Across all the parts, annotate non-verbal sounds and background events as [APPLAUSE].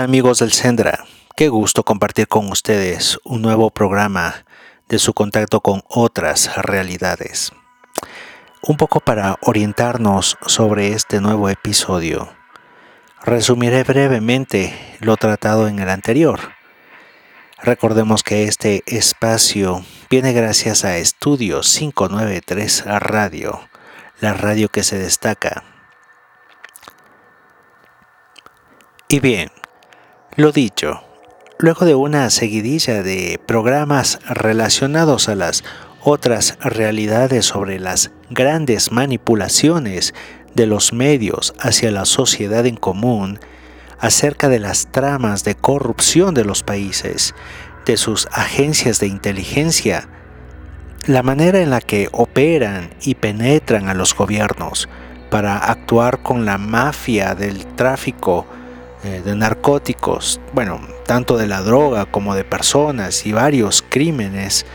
Hola amigos del Sendra, qué gusto compartir con ustedes un nuevo programa de su contacto con otras realidades. Un poco para orientarnos sobre este nuevo episodio. Resumiré brevemente lo tratado en el anterior. Recordemos que este espacio viene gracias a Estudio 593 Radio, la radio que se destaca. Y bien, lo dicho, luego de una seguidilla de programas relacionados a las otras realidades sobre las grandes manipulaciones de los medios hacia la sociedad en común, acerca de las tramas de corrupción de los países, de sus agencias de inteligencia, la manera en la que operan y penetran a los gobiernos para actuar con la mafia del tráfico eh, de narcóticos, bueno, tanto de la droga como de personas y varios crímenes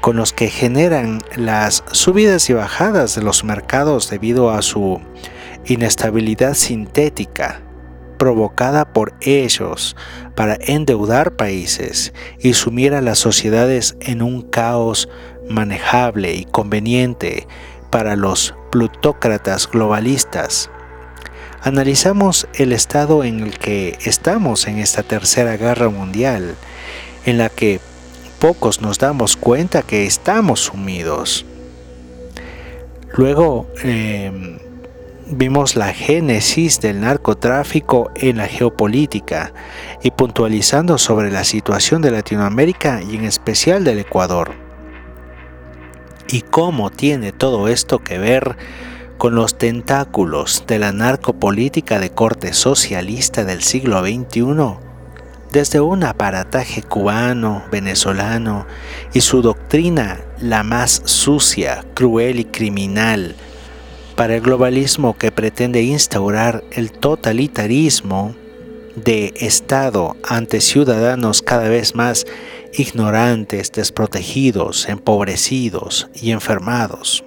con los que generan las subidas y bajadas de los mercados debido a su inestabilidad sintética provocada por ellos para endeudar países y sumir a las sociedades en un caos manejable y conveniente para los plutócratas globalistas analizamos el estado en el que estamos en esta tercera guerra mundial, en la que pocos nos damos cuenta que estamos sumidos. Luego em, vimos la génesis del narcotráfico en la geopolítica y puntualizando sobre la situación de Latinoamérica y en especial del Ecuador. Y cómo tiene todo esto que ver con los tentáculos de la narcopolítica de corte socialista del siglo XXI, desde un aparataje cubano, venezolano y su doctrina la más sucia, cruel y criminal, para el globalismo que pretende instaurar el totalitarismo de Estado ante ciudadanos cada vez más ignorantes, desprotegidos, empobrecidos y enfermados.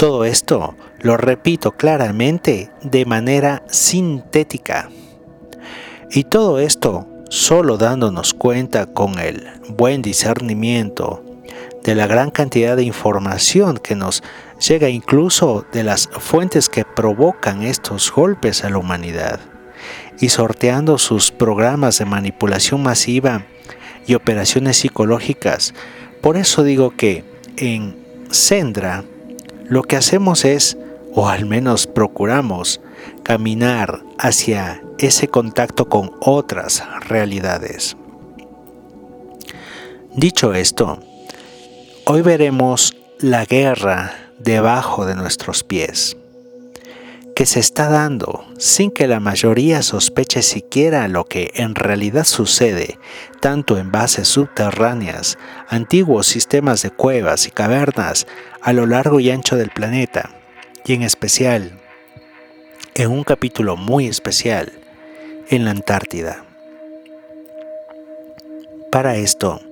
Todo esto lo repito claramente de manera sintética. Y todo esto solo dándonos cuenta con el buen discernimiento de la gran cantidad de información que nos llega incluso de las fuentes que provocan estos golpes a la humanidad y sorteando sus programas de manipulación masiva y operaciones psicológicas. Por eso digo que en Sendra lo que hacemos es, o al menos procuramos, caminar hacia ese contacto con otras realidades. Dicho esto, hoy veremos la guerra debajo de nuestros pies, que se está dando sin que la mayoría sospeche siquiera lo que en realidad sucede, tanto en bases subterráneas, antiguos sistemas de cuevas y cavernas, a lo largo y ancho del planeta, y en especial, en un capítulo muy especial, en la Antártida. Para esto,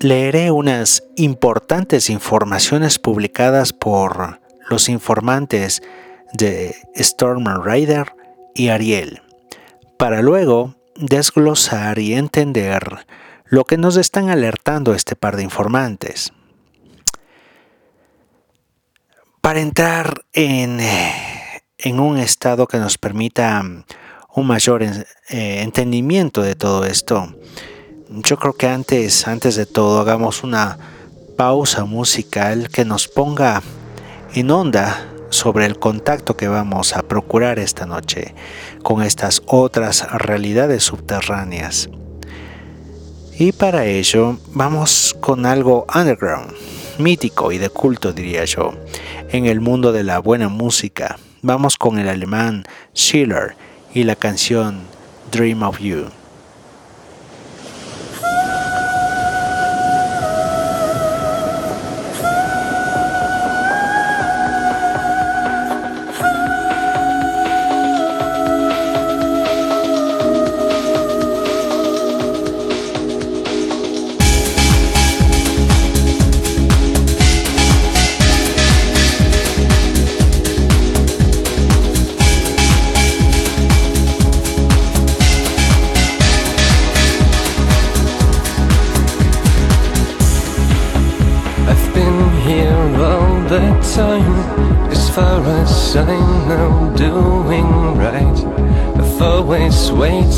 leeré unas importantes informaciones publicadas por los informantes de Storm Rider y Ariel, para luego desglosar y entender lo que nos están alertando este par de informantes. para entrar en, en un estado que nos permita un mayor eh, entendimiento de todo esto. Yo creo que antes, antes de todo, hagamos una pausa musical que nos ponga en onda sobre el contacto que vamos a procurar esta noche con estas otras realidades subterráneas. Y para ello vamos con algo underground, mítico y de culto diría yo en el mundo de la buena música. vamos con el alemán Schiller y la canción Dream of You.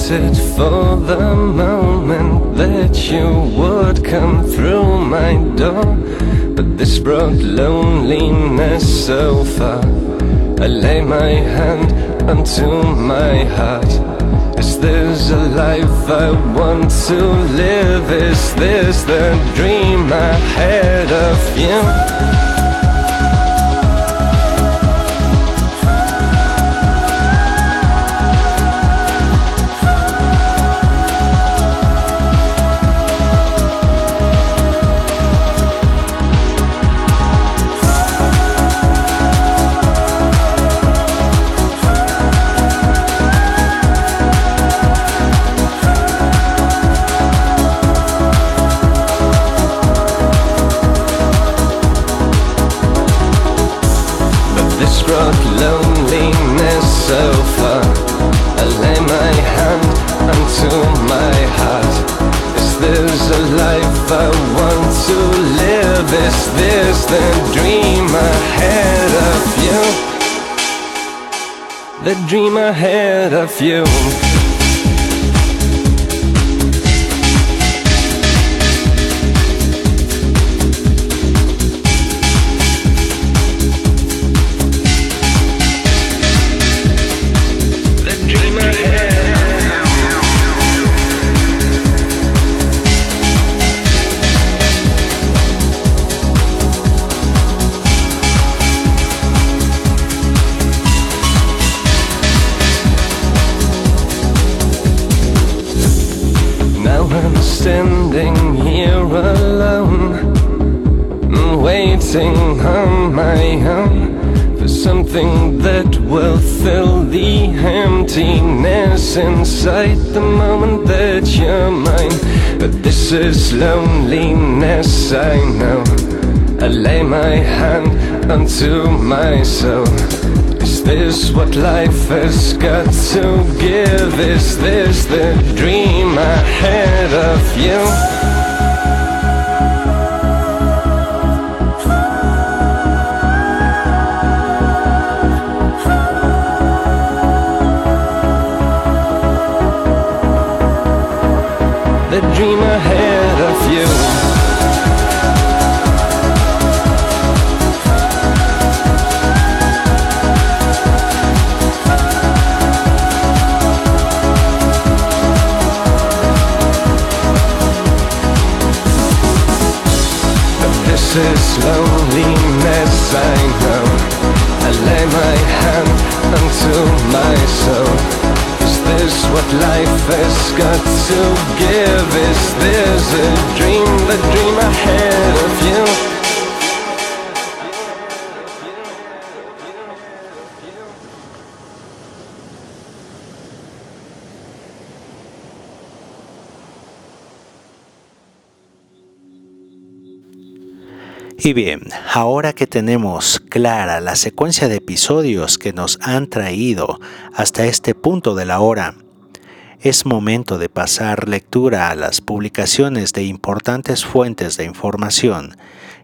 Waited for the moment that you would come through my door. But this brought loneliness so far. I lay my hand unto my heart. Is this a life I want to live? Is this the dream I had of you? The dream ahead of you. The dream ahead of you is loneliness, I know. I lay my hand unto my soul. Is this what life has got to give? Is this the dream I had of you? The dream ahead loneliness, I know. I lay my hand unto my soul this what life has got to give? Is this a dream, the dream ahead of you? Y bien, ahora que tenemos clara la secuencia de episodios que nos han traído hasta este punto de la hora, es momento de pasar lectura a las publicaciones de importantes fuentes de información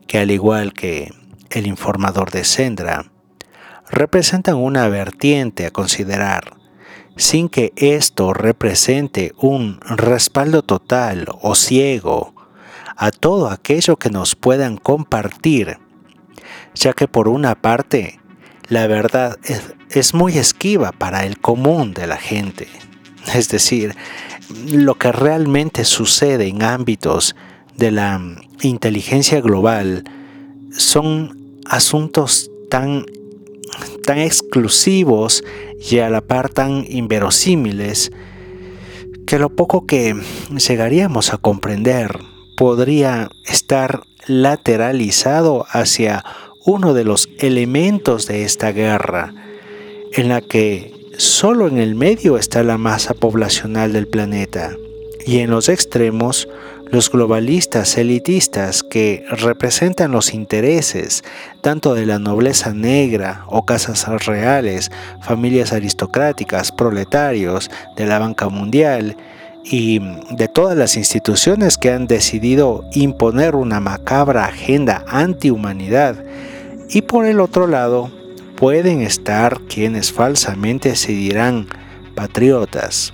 que al igual que el informador de Sendra, representan una vertiente a considerar, sin que esto represente un respaldo total o ciego a todo aquello que nos puedan compartir, ya que por una parte, la verdad es, muy esquiva para el común de la gente. Es decir, lo que realmente sucede en ámbitos de la inteligencia global son asuntos tan tan exclusivos y a la par tan inverosímiles que lo poco que llegaríamos a comprender podría estar lateralizado hacia uno de los elementos de esta guerra, en la que solo en el medio está la masa poblacional del planeta y en los extremos los globalistas elitistas que representan los intereses tanto de la nobleza negra o casas reales, familias aristocráticas, proletarios, de la banca mundial y de todas las instituciones que han decidido imponer una macabra agenda antihumanidad. Y por el otro lado, pueden estar quienes falsamente se dirán patriotas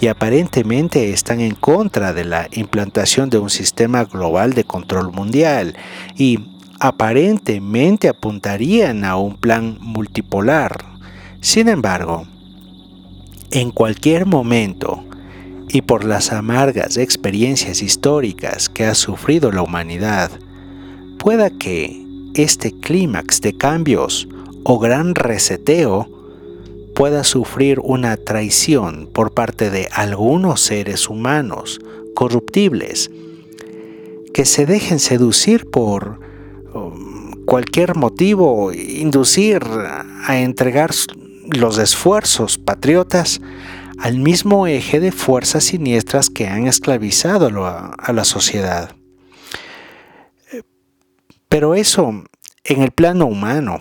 y aparentemente están en contra de la implantación de un sistema global de control mundial y aparentemente apuntarían a un plan multipolar. Sin embargo, en cualquier momento, y por las amargas experiencias históricas que ha sufrido la humanidad, pueda que este clímax de cambios o gran reseteo pueda sufrir una traición por parte de algunos seres humanos corruptibles que se dejen seducir por um, cualquier motivo, inducir a entregar los esfuerzos patriotas al mismo eje de fuerzas siniestras que han esclavizado a la sociedad. Pero eso en el plano humano,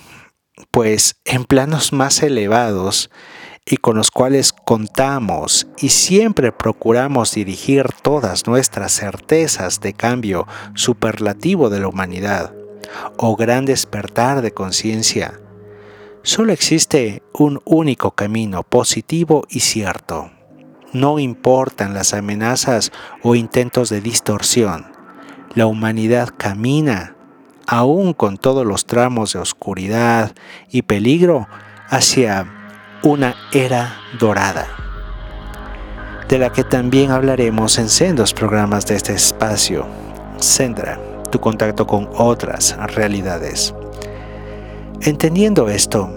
pues en planos más elevados y con los cuales contamos y siempre procuramos dirigir todas nuestras certezas de cambio superlativo de la humanidad o gran despertar de conciencia, solo existe un único camino positivo y cierto. No importan las amenazas o intentos de distorsión. La humanidad camina aún con todos los tramos de oscuridad y peligro, hacia una era dorada, de la que también hablaremos en sendos programas de este espacio. Sendra, tu contacto con otras realidades. Entendiendo esto,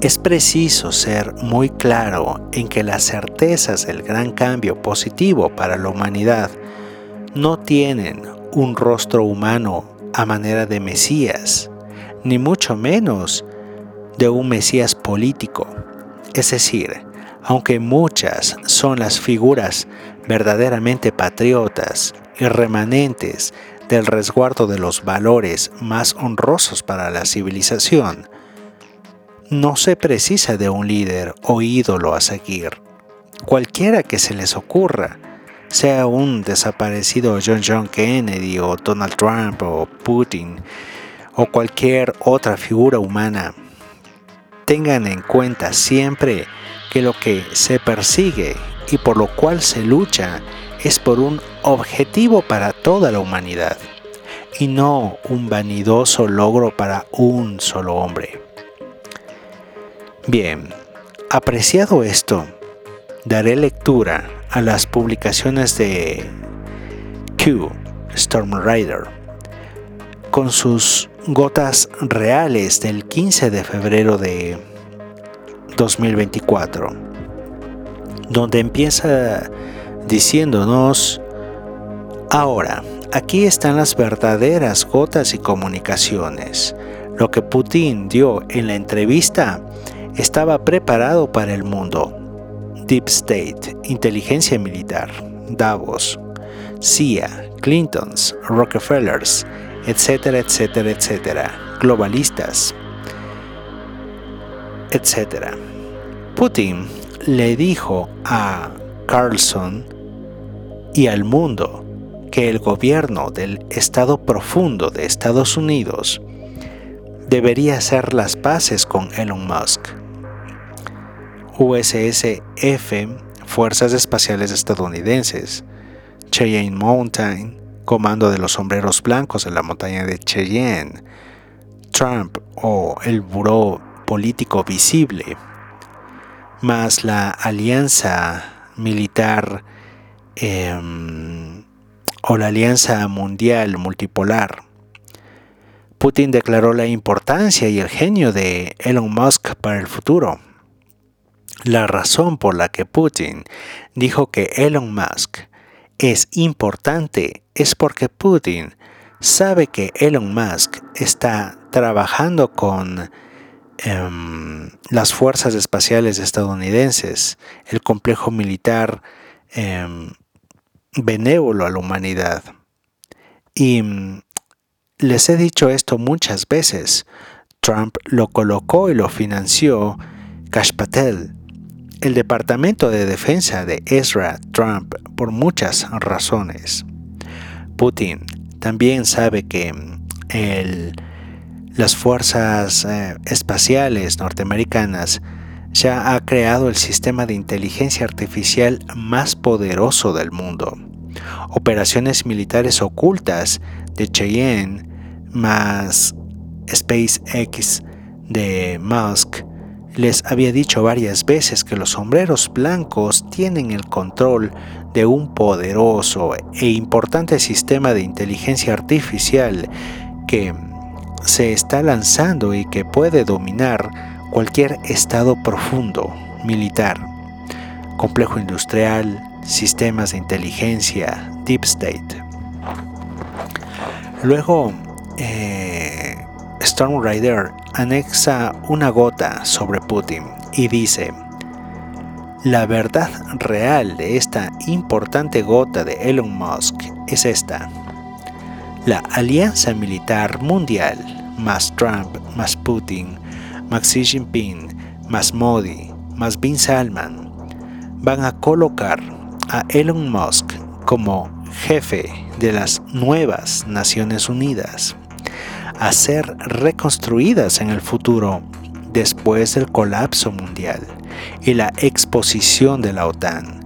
es preciso ser muy claro en que las certezas del gran cambio positivo para la humanidad no tienen un rostro humano a manera de Mesías, ni mucho menos de un Mesías político. Es decir, aunque muchas son las figuras verdaderamente patriotas y remanentes del resguardo de los valores más honrosos para la civilización, no se precisa de un líder o ídolo a seguir. Cualquiera que se les ocurra, sea un desaparecido John John Kennedy o Donald Trump o Putin o cualquier otra figura humana, tengan en cuenta siempre que lo que se persigue y por lo cual se lucha es por un objetivo para toda la humanidad y no un vanidoso logro para un solo hombre. Bien, apreciado esto, daré lectura a las publicaciones de Q, Storm Rider, con sus gotas reales del 15 de febrero de 2024, donde empieza diciéndonos, ahora, aquí están las verdaderas gotas y comunicaciones. Lo que Putin dio en la entrevista estaba preparado para el mundo Deep State, inteligencia militar, Davos, CIA, Clintons, Rockefellers, etcétera, etcétera, etcétera, globalistas, etcétera. Putin le dijo a Carlson y al mundo que el gobierno del Estado profundo de Estados Unidos debería hacer las paces con Elon Musk. USSF, Fuerzas Espaciales Estadounidenses, Cheyenne Mountain, Comando de los Sombreros Blancos en la montaña de Cheyenne, Trump o el Buró Político Visible, más la Alianza Militar em, o la Alianza Mundial Multipolar Putin declaró la importancia y el genio de Elon Musk para el futuro. La razón por la que Putin dijo que Elon Musk es importante es porque Putin sabe que Elon Musk está trabajando con em, las fuerzas espaciales estadounidenses, el complejo militar em, benévolo a la humanidad. Y mm, les he dicho esto muchas veces. Trump lo colocó y lo financió Kash Patel, el Departamento de Defensa de Ezra Trump, por muchas razones. Putin también sabe que mm, las fuerzas eh, espaciales norteamericanas ya ha creado el sistema de inteligencia artificial más poderoso del mundo. Operaciones militares ocultas de Cheyenne más SpaceX de Musk les había dicho varias veces que los sombreros blancos tienen el control de un poderoso e importante sistema de inteligencia artificial que se está lanzando y que puede dominar cualquier estado profundo militar, complejo industrial, sistemas de inteligencia, deep state. Luego, eh, Storm Rider anexa una gota sobre Putin y dice, la verdad real de esta importante gota de Elon Musk es esta. La alianza militar mundial, más Trump, más Putin, más Xi Jinping, más Modi, más Bin Salman, van a colocar a Elon Musk como jefe de las nuevas Naciones Unidas a ser reconstruidas en el futuro después del colapso mundial y la exposición de la OTAN,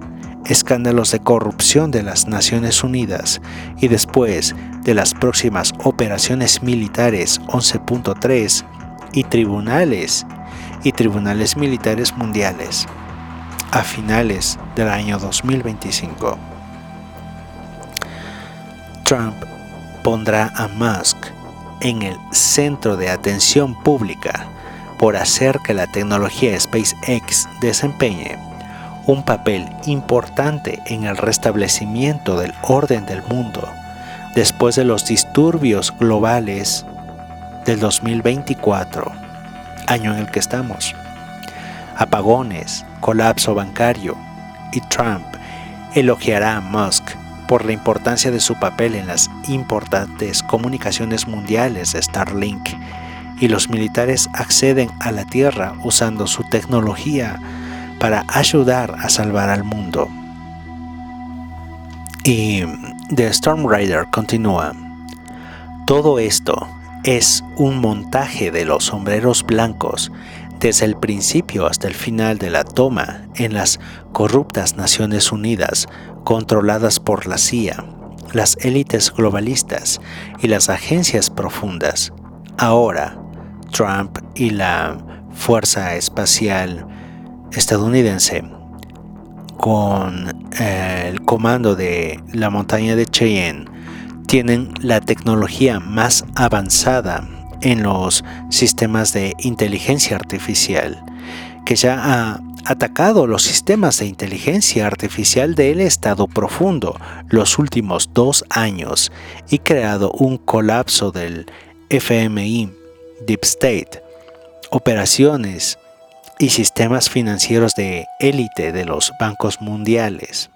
escándalos de corrupción de las Naciones Unidas y después de las próximas operaciones militares 11.3 y tribunales y tribunales militares mundiales a finales del año 2025. Trump pondrá a Musk en el centro de atención pública por hacer que la tecnología SpaceX desempeñe un papel importante en el restablecimiento del orden del mundo después de los disturbios globales del 2024, año en el que estamos. Apagones, colapso bancario y Trump elogiará a Musk por la importancia de su papel en las importantes comunicaciones mundiales de Starlink y los militares acceden a la Tierra usando su tecnología para ayudar a salvar al mundo. Y The Storm Rider continúa. Todo esto es un montaje de los sombreros blancos desde el principio hasta el final de la toma en las corruptas Naciones Unidas controladas por la CIA, las élites globalistas y las agencias profundas. Ahora, Trump y la Fuerza Espacial estadounidense, con eh, el comando de la montaña de Cheyenne, tienen la tecnología más avanzada en los sistemas de inteligencia artificial, que ya ha atacado los sistemas de inteligencia artificial del estado profundo los últimos dos años y creado un colapso del FMI, Deep State, operaciones y sistemas financieros de élite de los bancos mundiales.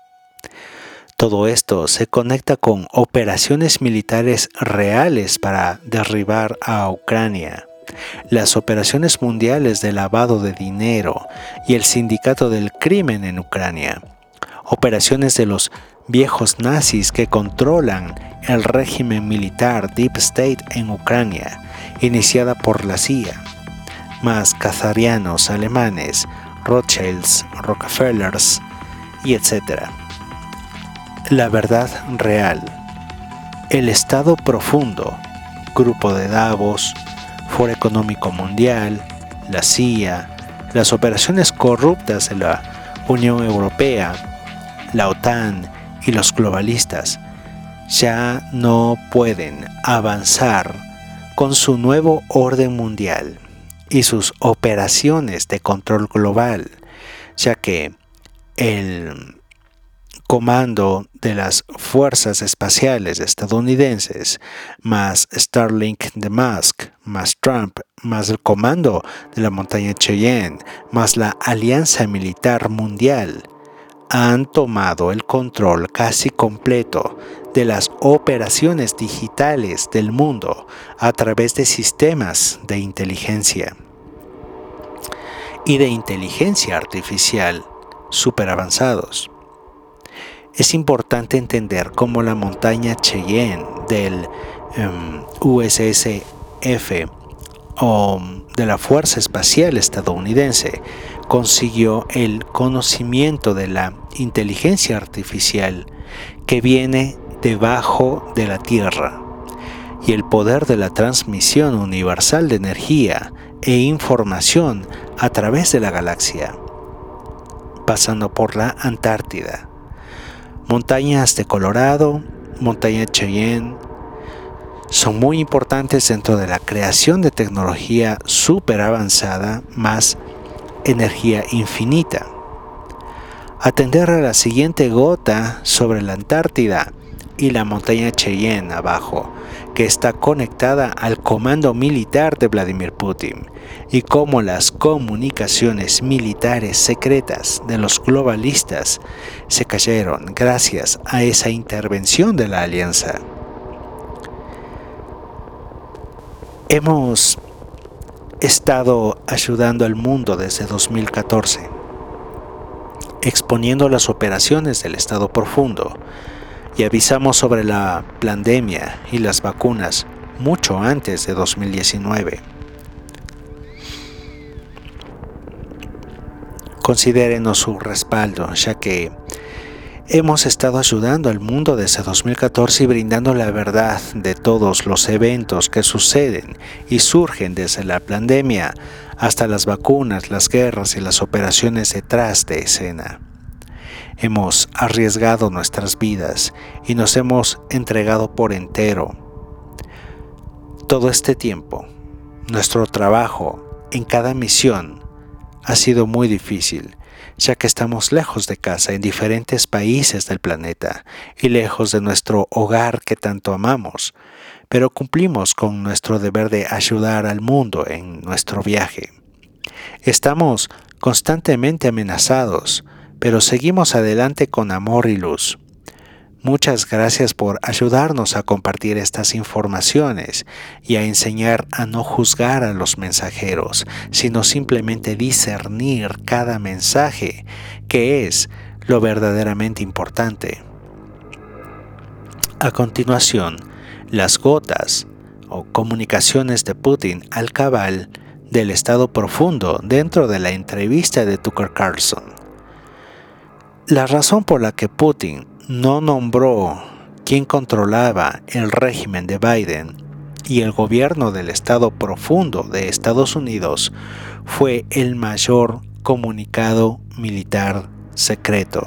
Todo esto se conecta con operaciones militares reales para derribar a Ucrania, las operaciones mundiales de lavado de dinero y el sindicato del crimen en Ucrania, operaciones de los viejos nazis que controlan el régimen militar Deep State en Ucrania, iniciada por la CIA, más cazarianos alemanes, Rothschilds, Rockefellers y etc la verdad real, el estado profundo, Grupo de Davos, Foro Económico Mundial, la CIA, las operaciones corruptas de la Unión Europea, la OTAN y los globalistas ya no pueden avanzar con su nuevo orden mundial y sus operaciones de control global, ya que el comando de las fuerzas espaciales estadounidenses, más Starlink de Musk, más Trump, más el comando de la montaña Cheyenne, más la Alianza Militar Mundial, han tomado el control casi completo de las operaciones digitales del mundo a través de sistemas de inteligencia y de inteligencia artificial super avanzados. Es importante entender cómo la montaña Cheyenne del em, USSF o de la Fuerza Espacial Estadounidense consiguió el conocimiento de la inteligencia artificial que viene debajo de la Tierra y el poder de la transmisión universal de energía e información a través de la galaxia, pasando por la Antártida, montañas de Colorado, montaña Cheyenne, son muy importantes dentro de la creación de tecnología súper avanzada más energía infinita. Atender a la siguiente gota sobre la Antártida y la montaña Cheyenne abajo, que está conectada al comando militar de Vladimir Putin, y cómo las comunicaciones militares secretas de los globalistas se cayeron gracias a esa intervención de la alianza. Hemos estado ayudando al mundo desde 2014, exponiendo las operaciones del Estado profundo y avisamos sobre la pandemia y las vacunas mucho antes de 2019. Considérenos su respaldo, ya que hemos estado ayudando al mundo desde 2014 y brindando la verdad de todos los eventos que suceden y surgen desde la pandemia hasta las vacunas, las guerras y las operaciones detrás de escena. Hemos arriesgado nuestras vidas y nos hemos entregado por entero. Todo este tiempo, nuestro trabajo en cada misión ha sido muy difícil, ya que estamos lejos de casa en diferentes países del planeta y lejos de nuestro hogar que tanto amamos, pero cumplimos con nuestro deber de ayudar al mundo en nuestro viaje. Estamos constantemente amenazados, pero seguimos adelante con amor y luz. Muchas gracias por ayudarnos a compartir estas informaciones y a enseñar a no juzgar a los mensajeros, sino simplemente discernir cada mensaje, que es lo verdaderamente importante. A continuación, las gotas o comunicaciones de Putin al cabal del estado profundo dentro de la entrevista de Tucker Carlson. La razón por la que Putin no nombró quien controlaba el régimen de Biden y el gobierno del Estado profundo de Estados Unidos fue el mayor comunicado militar secreto.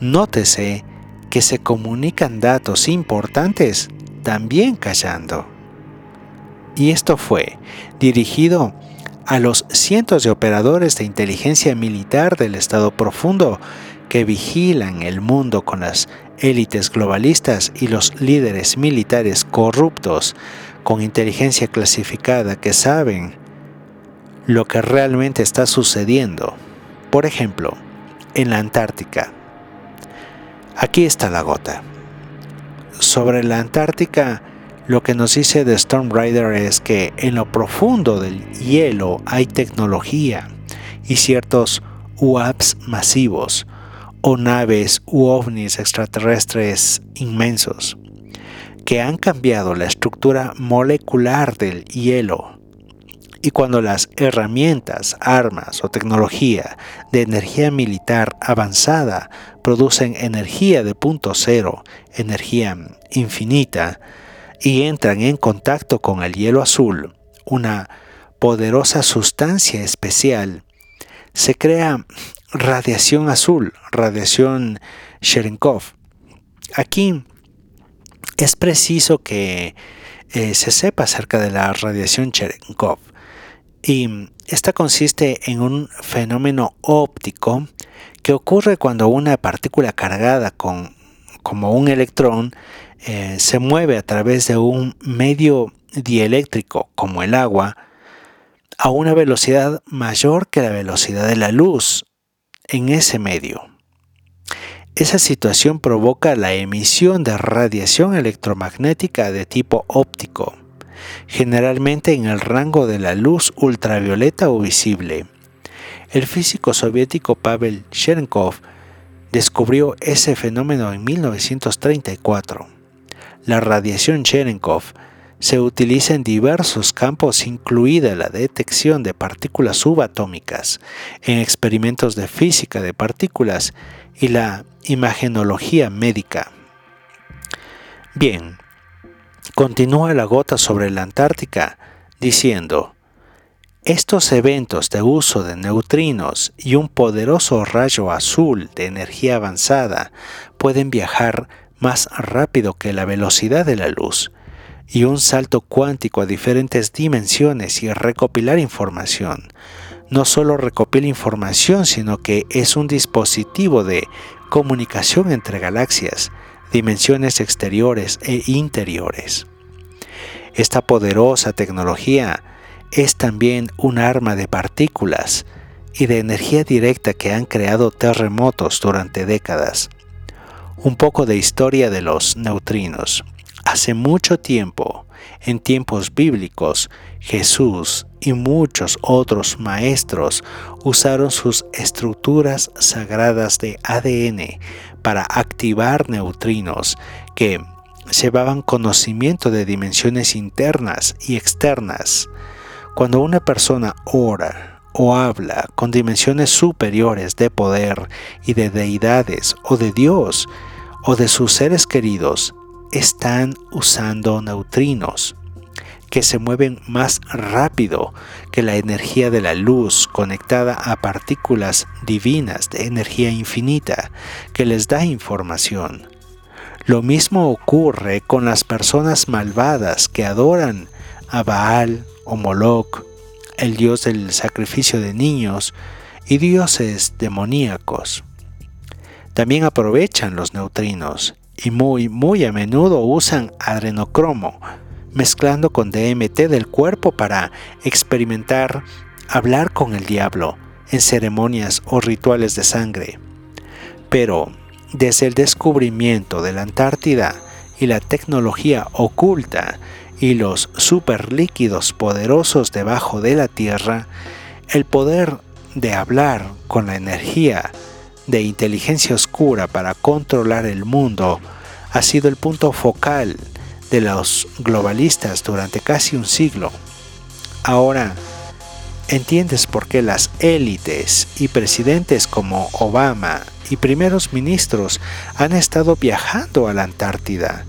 Nótese que se comunican datos importantes también callando. Y esto fue dirigido a los cientos de operadores de inteligencia militar del Estado profundo que vigilan el mundo con las élites globalistas y los líderes militares corruptos con inteligencia clasificada que saben lo que realmente está sucediendo. Por ejemplo, en la Antártica. Aquí está la gota. Sobre la Antártica, lo que nos dice The Storm Rider es que en lo profundo del hielo hay tecnología y ciertos UAPs masivos o naves u ovnis extraterrestres inmensos que han cambiado la estructura molecular del hielo. Y cuando las herramientas, armas o tecnología de energía militar avanzada producen energía de punto cero, energía infinita, y entran en contacto con el hielo azul, una poderosa sustancia especial, se crea radiación azul, radiación Cherenkov. Aquí es preciso que eh, se sepa acerca de la radiación Cherenkov. Y esta consiste en un fenómeno óptico que ocurre cuando una partícula cargada con, como un electrón eh, se mueve a través de un medio dieléctrico como el agua a una velocidad mayor que la velocidad de la luz en ese medio. Esa situación provoca la emisión de radiación electromagnética de tipo óptico, generalmente en el rango de la luz ultravioleta o visible. El físico soviético Pavel Cherenkov descubrió ese fenómeno en 1934. La radiación Cherenkov se utiliza en diversos campos, incluida la detección de partículas subatómicas, en experimentos de física de partículas y la imagenología médica. Bien, continúa la gota sobre la Antártica diciendo, estos eventos de uso de neutrinos y un poderoso rayo azul de energía avanzada pueden viajar más rápido que la velocidad de la luz y un salto cuántico a diferentes dimensiones y recopilar información. No solo recopila información, sino que es un dispositivo de comunicación entre galaxias, dimensiones exteriores e interiores. Esta poderosa tecnología es también un arma de partículas y de energía directa que han creado terremotos durante décadas. Un poco de historia de los neutrinos. Hace mucho tiempo, en tiempos bíblicos, Jesús y muchos otros maestros usaron sus estructuras sagradas de ADN para activar neutrinos que llevaban conocimiento de dimensiones internas y externas cuando una persona ora o habla con dimensiones superiores de poder y de deidades o de Dios o de sus seres queridos, están usando neutrinos que se mueven más rápido que la energía de la luz conectada a partículas divinas de energía infinita que les da información. Lo mismo ocurre con las personas malvadas que adoran a Baal o Moloch, el dios del sacrificio de niños, y dioses demoníacos. También aprovechan los neutrinos y muy, muy a menudo usan adrenocromo, mezclando con DMT del cuerpo para experimentar hablar con el diablo en ceremonias o rituales de sangre. Pero desde el descubrimiento de la Antártida y la tecnología oculta y los superlíquidos poderosos debajo de la Tierra, el poder de hablar con la energía de inteligencia oscura para controlar el mundo ha sido el punto focal de los globalistas durante casi un siglo. Ahora, entiendes por qué las élites y presidentes como Obama y primeros ministros han estado viajando a la Antártida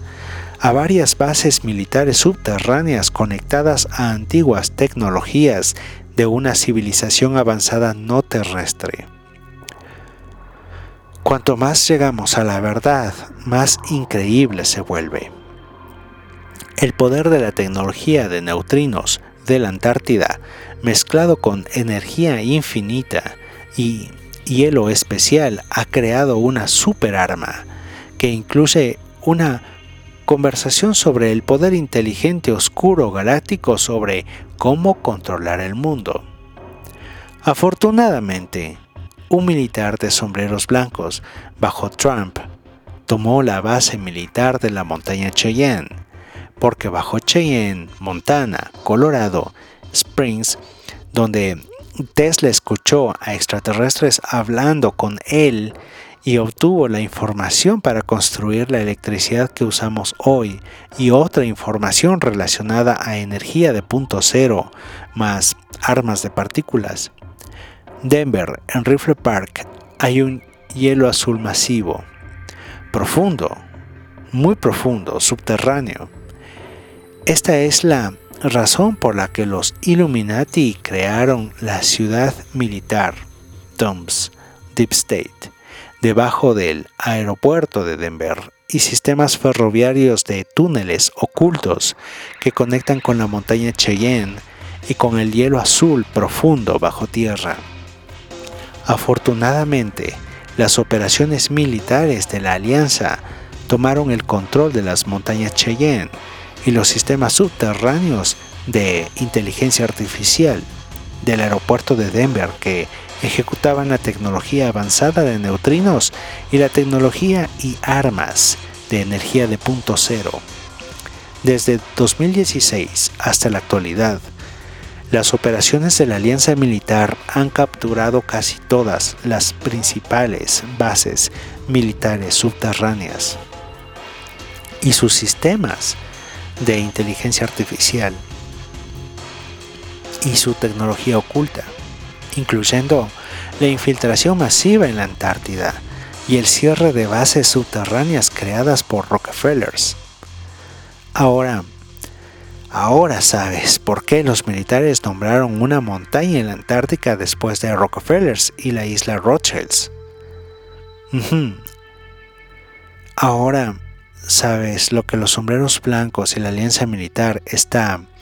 a varias bases militares subterráneas conectadas a antiguas tecnologías de una civilización avanzada no terrestre. Cuanto más llegamos a la verdad, más increíble se vuelve. El poder de la tecnología de neutrinos de la Antártida, mezclado con energía infinita y hielo especial, ha creado una superarma que incluye una conversación sobre el poder inteligente oscuro galáctico sobre cómo controlar el mundo. Afortunadamente, un militar de sombreros blancos bajo Trump tomó la base militar de la montaña Cheyenne, porque bajo Cheyenne, Montana, Colorado, Springs, donde Tesla escuchó a extraterrestres hablando con él y obtuvo la información para construir la electricidad que usamos hoy y otra información relacionada a energía de punto cero más armas de partículas. Denver, en Rifle Park, hay un hielo azul masivo, profundo, muy profundo, subterráneo. Esta es la razón por la que los Illuminati crearon la ciudad militar, DUMS, Deep State, debajo del aeropuerto de Denver y sistemas ferroviarios de túneles ocultos que conectan con la montaña Cheyenne y con el hielo azul profundo bajo tierra. Afortunadamente, las operaciones militares de la Alianza tomaron el control de las montañas Cheyenne y los sistemas subterráneos de inteligencia artificial del aeropuerto de Denver que ejecutaban la tecnología avanzada de neutrinos y la tecnología y armas de energía de punto cero. Desde 2016 hasta la actualidad, las operaciones de la Alianza Militar han capturado casi todas las principales bases militares subterráneas y sus sistemas de inteligencia artificial y su tecnología oculta, incluyendo la infiltración masiva en la Antártida y el cierre de bases subterráneas creadas por Rockefellers. Ahora, Ahora sabes por qué los militares nombraron una montaña en la Antártica después de Rockefellers y la isla Rothschilds. Ahora sabes lo que los sombreros blancos y la alianza militar está eh,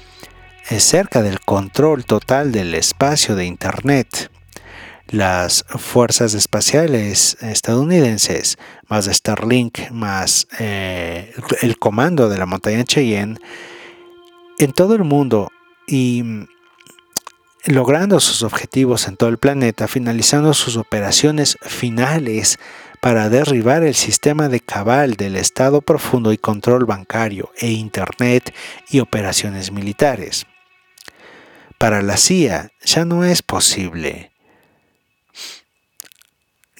cerca del control total del espacio de Internet. Las fuerzas espaciales estadounidenses, más Starlink, más eh, el comando de la montaña Cheyenne, en todo el mundo y mm, logrando sus objetivos en todo el planeta, finalizando sus operaciones finales para derribar el sistema de cabal del Estado profundo y control bancario e Internet y operaciones militares. Para la CIA ya no es posible.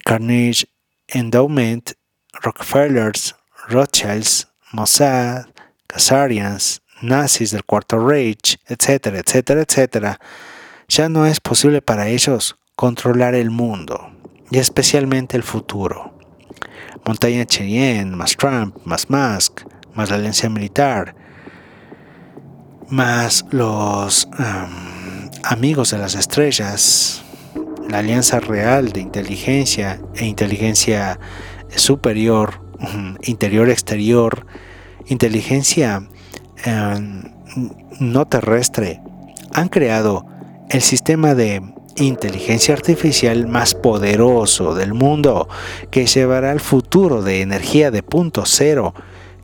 Carnegie Endowment, Rockefellers, Rothschilds, Mossad, Khazarians, nazis del Cuarto Reich, etcétera, etcétera, etcétera, ya no es posible para ellos controlar el mundo y especialmente el futuro. Montaña Cheyenne, más Trump, más Musk, más la alianza militar, más los amigos de las estrellas, la alianza real de inteligencia e inteligencia superior, interior-exterior, inteligencia Em, no terrestre han creado el sistema de inteligencia artificial más poderoso del mundo que llevará al futuro de energía de punto cero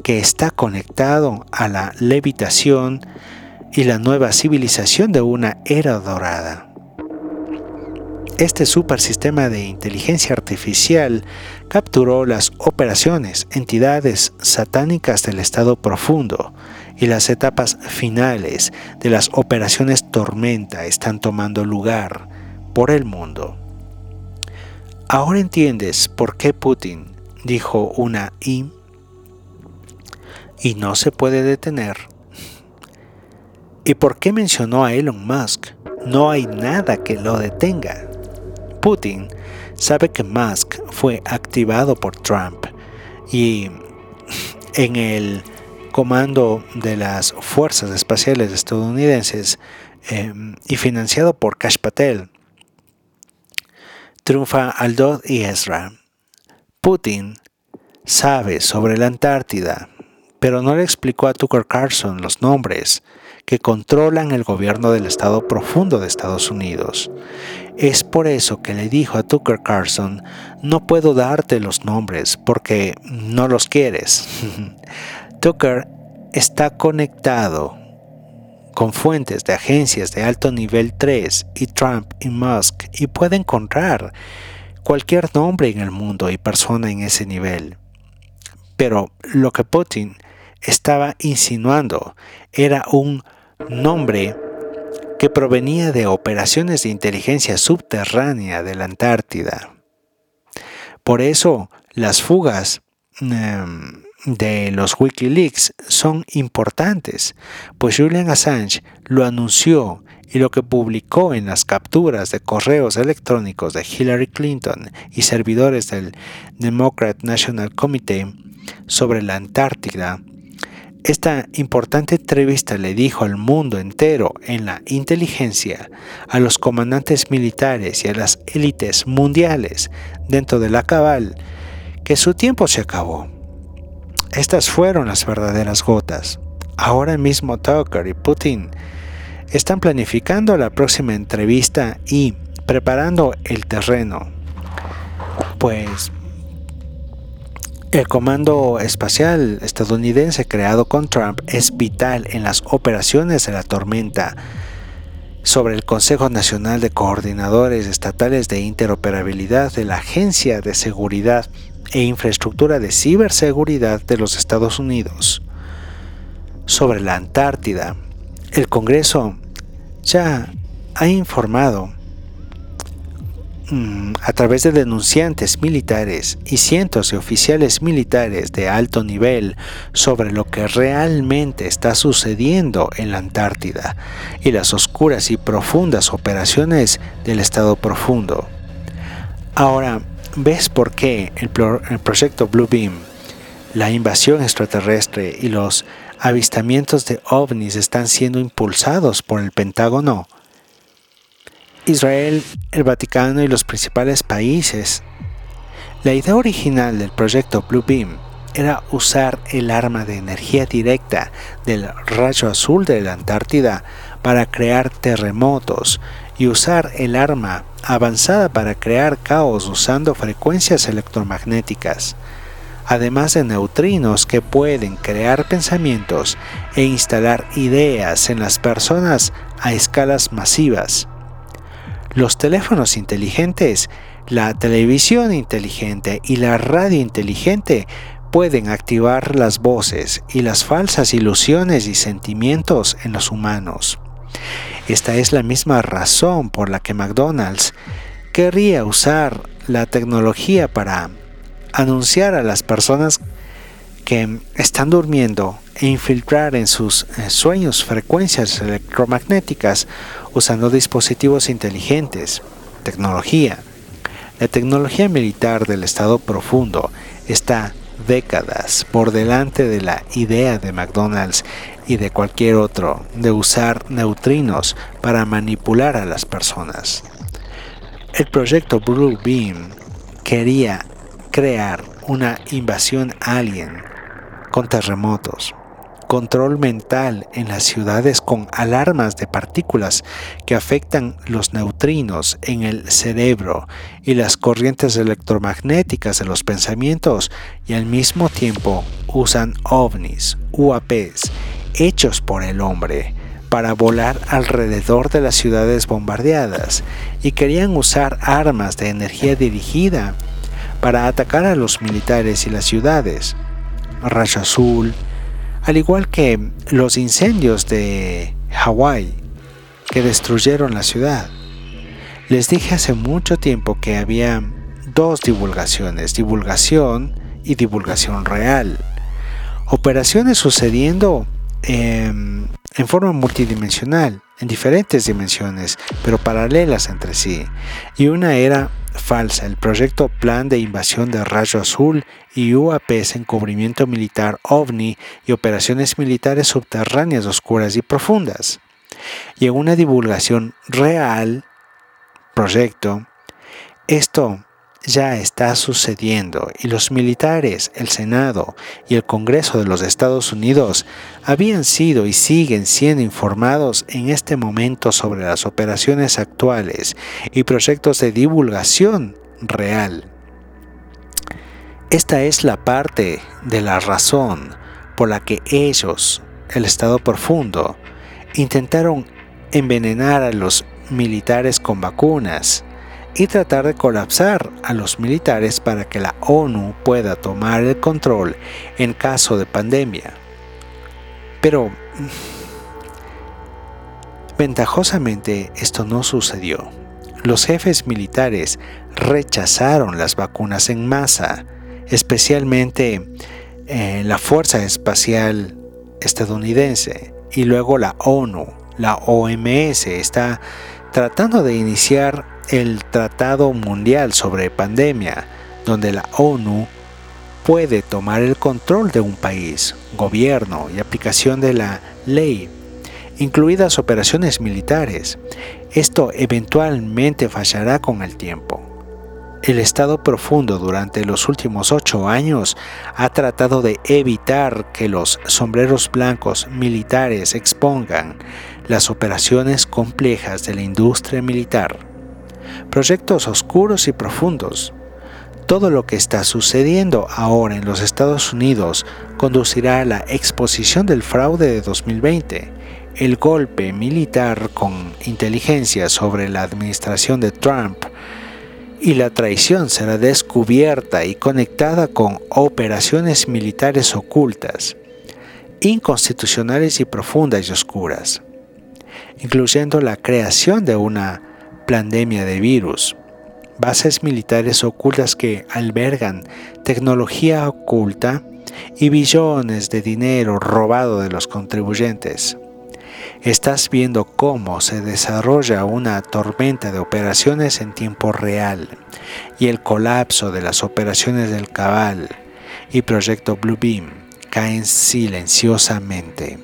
que está conectado a la levitación y la nueva civilización de una era dorada. Este supersistema de inteligencia artificial capturó las operaciones, entidades satánicas del estado profundo, y las etapas finales de las operaciones Tormenta están tomando lugar por el mundo. Ahora entiendes por qué Putin dijo una I y no se puede detener. ¿Y por qué mencionó a Elon Musk? No hay nada que lo detenga. Putin sabe que Musk fue activado por Trump y [LAUGHS] en el comando de las fuerzas espaciales estadounidenses em, y financiado por Kash Patel. Triunfa Aldod y Ezra. Putin sabe sobre la Antártida, pero no le explicó a Tucker Carlson los nombres que controlan el gobierno del estado profundo de Estados Unidos. Es por eso que le dijo a Tucker Carlson, no puedo darte los nombres porque no los quieres. [LAUGHS] Tucker está conectado con fuentes de agencias de alto nivel 3 y Trump y Musk y puede encontrar cualquier nombre en el mundo y persona en ese nivel. Pero lo que Putin estaba insinuando era un nombre que provenía de operaciones de inteligencia subterránea de la Antártida. Por eso las fugas em, de los Wikileaks son importantes, pues Julian Assange lo anunció y lo que publicó en las capturas de correos electrónicos de Hillary Clinton y servidores del Democrat National Committee sobre la Antártida. Esta importante entrevista le dijo al mundo entero en la inteligencia, a los comandantes militares y a las élites mundiales dentro de la cabal, que su tiempo se acabó estas fueron las verdaderas gotas. Ahora mismo Tucker y Putin están planificando la próxima entrevista y preparando el terreno. Pues el comando espacial estadounidense creado con Trump es vital en las operaciones de la tormenta sobre el Consejo Nacional de Coordinadores Estatales de Interoperabilidad de la Agencia de Seguridad e Infraestructura de Ciberseguridad de los Estados Unidos. Sobre la Antártida, el Congreso ya ha informado a través de denunciantes militares y cientos de oficiales militares de alto nivel sobre lo que realmente está sucediendo en la Antártida y las oscuras y profundas operaciones del Estado profundo. Ahora, ¿ves por qué el, el proyecto Blue Beam, la invasión extraterrestre y los avistamientos de ovnis están siendo impulsados por el Pentágono? Israel, el Vaticano y los principales países. La idea original del proyecto Blue Beam era usar el arma de energía directa del rayo azul de la Antártida para crear terremotos y usar el arma avanzada para crear caos usando frecuencias electromagnéticas, además de neutrinos que pueden crear pensamientos e instalar ideas en las personas a escalas masivas los teléfonos inteligentes, la televisión inteligente y la radio inteligente pueden activar las voces y las falsas ilusiones y sentimientos en los humanos. Esta es la misma razón por la que McDonald's querría usar la tecnología para anunciar a las personas que están durmiendo infiltrar en sus eh, sueños frecuencias electromagnéticas usando dispositivos inteligentes, tecnología. La tecnología militar del Estado profundo está décadas por delante de la idea de McDonald's y de cualquier otro de usar neutrinos para manipular a las personas. El proyecto Blue Beam quería crear una invasión alien con terremotos, control mental en las ciudades con alarmas de partículas que afectan los neutrinos en el cerebro y las corrientes electromagnéticas de los pensamientos y al mismo tiempo usan ovnis, UAPs, hechos por el hombre para volar alrededor de las ciudades bombardeadas y querían usar armas de energía dirigida para atacar a los militares y las ciudades. Rayo azul, al igual que los incendios de Hawái que destruyeron la ciudad. Les dije hace mucho tiempo que había dos divulgaciones, divulgación y divulgación real. Operaciones sucediendo em, en forma multidimensional, en diferentes dimensiones, pero paralelas entre sí. Y una era falsa, el proyecto Plan de Invasión de Rayo Azul y UAPs Encubrimiento Militar OVNI y operaciones militares subterráneas oscuras y profundas. Y en una divulgación real, proyecto, esto ya está sucediendo y los militares, el Senado y el Congreso de los Estados Unidos habían sido y siguen siendo informados en este momento sobre las operaciones actuales y proyectos de divulgación real. Esta es la parte de la razón por la que ellos, el Estado profundo, intentaron envenenar a los militares con vacunas, y tratar de colapsar a los militares para que la ONU pueda tomar el control en caso de pandemia. Pero mm, ventajosamente esto no sucedió. Los jefes militares rechazaron las vacunas en masa, especialmente eh, la Fuerza Espacial estadounidense y luego la ONU, la OMS está tratando de iniciar el Tratado Mundial sobre Pandemia, donde la ONU puede tomar el control de un país, gobierno y aplicación de la ley, incluidas operaciones militares. Esto eventualmente fallará con el tiempo. el Estado profundo durante los últimos ocho años ha tratado de evitar que los sombreros blancos militares expongan las operaciones complejas de la industria militar. Proyectos oscuros y profundos. Todo lo que está sucediendo ahora en los Estados Unidos conducirá a la exposición del fraude de 2020, el golpe militar con inteligencia sobre la administración de Trump y la traición será descubierta y conectada con operaciones militares ocultas, inconstitucionales y profundas y oscuras, incluyendo la creación de una pandemia de virus, bases militares ocultas que albergan tecnología oculta y billones de dinero robado de los contribuyentes. Estás viendo cómo se desarrolla una tormenta de operaciones en tiempo real y el colapso de las operaciones del Cabal y Proyecto Bluebeam caen silenciosamente.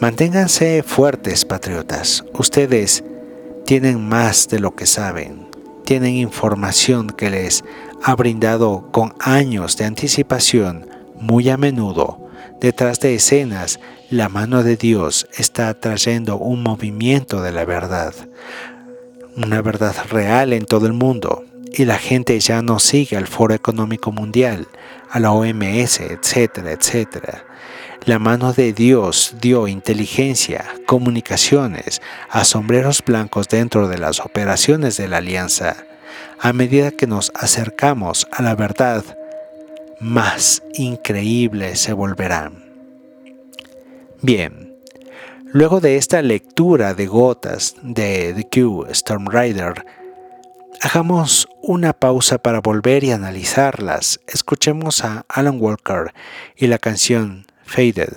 Manténganse fuertes, patriotas. Ustedes tienen más de lo que saben. Tienen información que les ha brindado con años de anticipación, muy a menudo, detrás de escenas la mano de Dios está trayendo un movimiento de la verdad, una verdad real en todo el mundo, y la gente ya no sigue al Foro Económico Mundial, a la OMS, etcétera, etcétera. La mano de Dios dio inteligencia, comunicaciones a sombreros blancos dentro de las operaciones de la alianza. A medida que nos acercamos a la verdad, más increíble se volverán. Bien, luego de esta lectura de gotas de The Q Storm Rider, hagamos una pausa para volver y analizarlas. Escuchemos a Alan Walker y la canción Faded.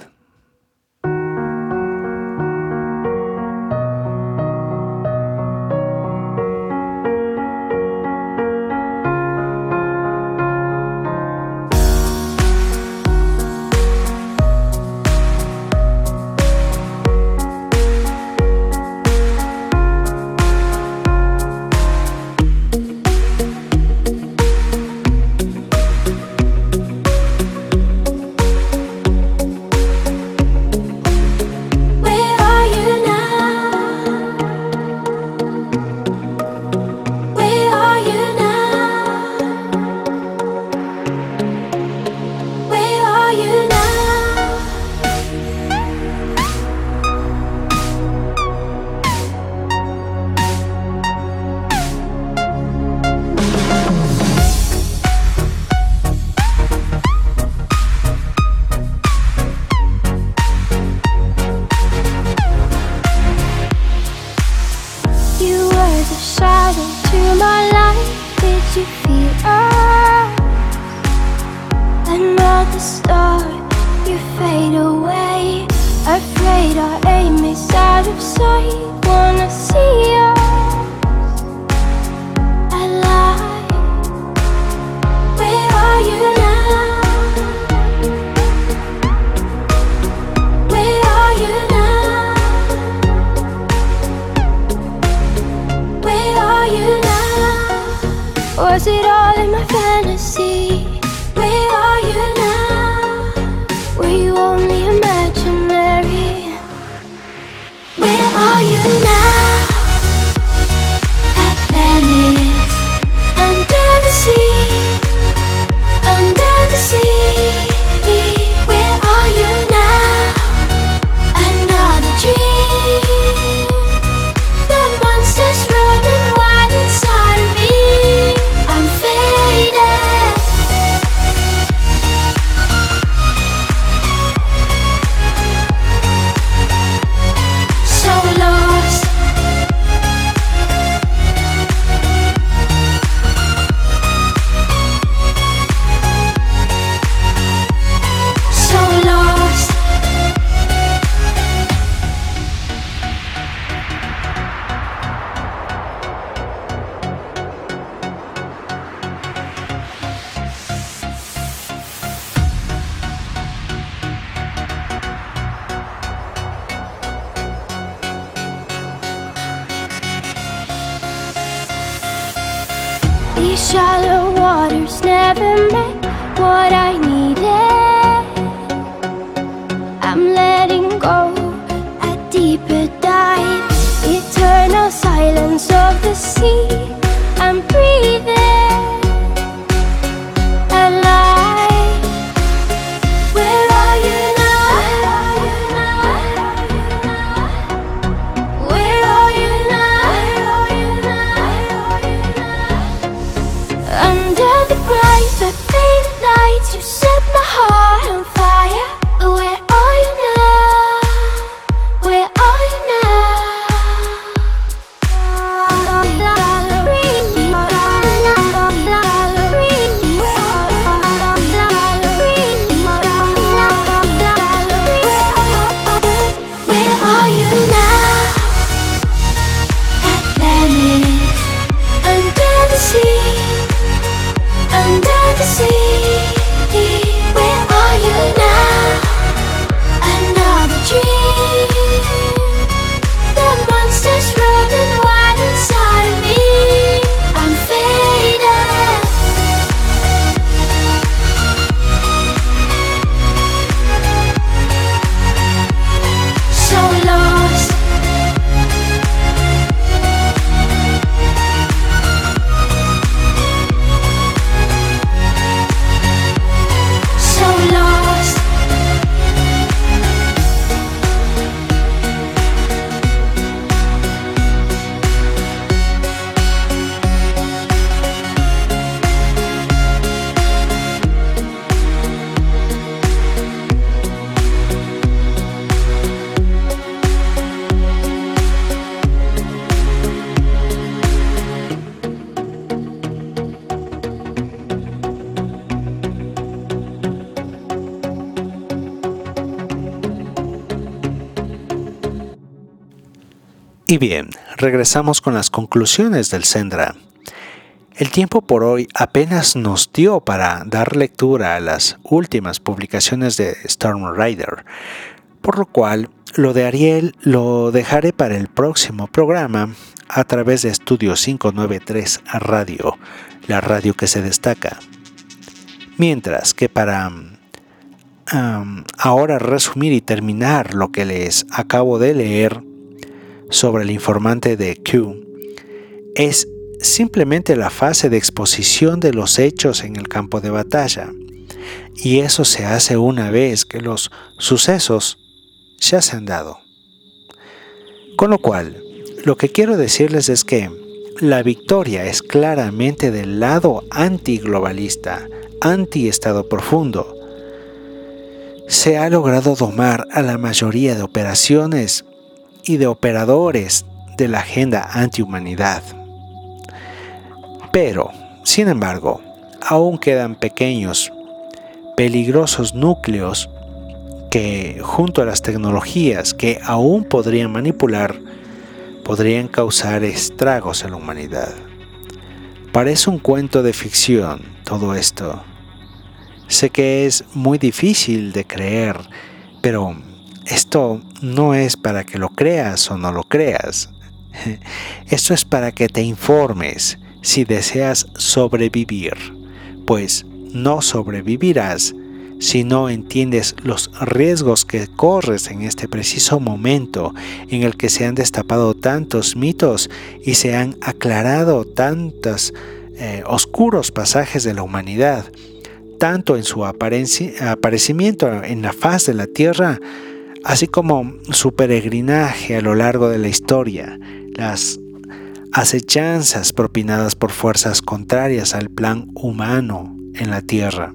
Y bien, regresamos con las conclusiones del Sendra. El tiempo por hoy apenas nos dio para dar lectura a las últimas publicaciones de Storm Rider, por lo cual lo de Ariel lo dejaré para el próximo programa a través de Estudio 593 Radio, la radio que se destaca. Mientras que para ahora resumir y terminar lo que les acabo de leer sobre el informante de Q, es simplemente la fase de exposición de los hechos en el campo de batalla. Y eso se hace una vez que los sucesos ya se han dado. Con lo cual, lo que quiero decirles es que la victoria es claramente del lado antiglobalista, anti-estado profundo. Se ha logrado domar a la mayoría de operaciones y de operadores de la agenda antihumanidad. Pero, sin embargo, aún quedan pequeños, peligrosos núcleos que, junto a las tecnologías que aún podrían manipular, podrían causar estragos en la humanidad. Parece un cuento de ficción todo esto. Sé que es muy difícil de creer, pero esto no es para que lo creas o no lo creas. [LAUGHS] Esto es para que te informes si deseas sobrevivir, pues no sobrevivirás si no entiendes los riesgos que corres en este preciso momento en el que se han destapado tantos mitos y se han aclarado tantos eh, oscuros pasajes de la humanidad, tanto en su aparecimiento en la faz de la tierra, así como su peregrinaje a lo largo de la historia, las acechanzas propinadas por fuerzas contrarias al plan humano en la tierra.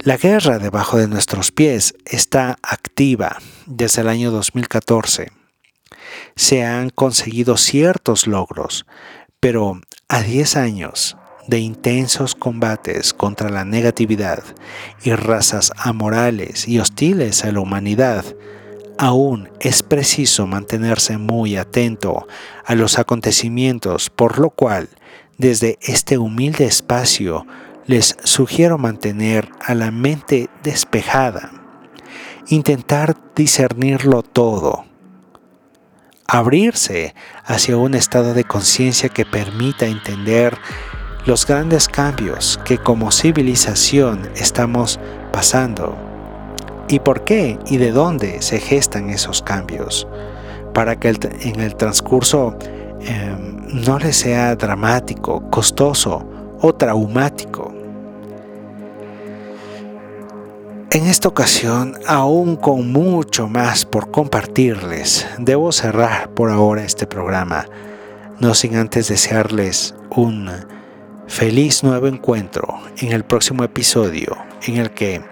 La guerra debajo de nuestros pies está activa desde el año 2014. Se han conseguido ciertos logros, pero a 10 años de intensos combates contra la negatividad y razas amorales y hostiles a la humanidad, aún es preciso mantenerse muy atento a los acontecimientos, por lo cual, desde este humilde espacio, les sugiero mantener a la mente despejada, intentar discernirlo todo, abrirse hacia un estado de conciencia que permita entender los grandes cambios que como civilización estamos pasando y por qué y de dónde se gestan esos cambios para que en el transcurso em, no le sea dramático, costoso o traumático. En esta ocasión, aún con mucho más por compartirles, debo cerrar por ahora este programa, no sin antes desearles un feliz nuevo encuentro en el próximo episodio en el que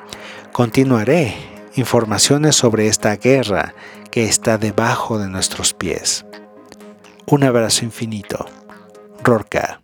continuaré informaciones sobre esta guerra que está debajo de nuestros pies. Un abrazo infinito. Rorca.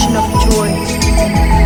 expression of joy.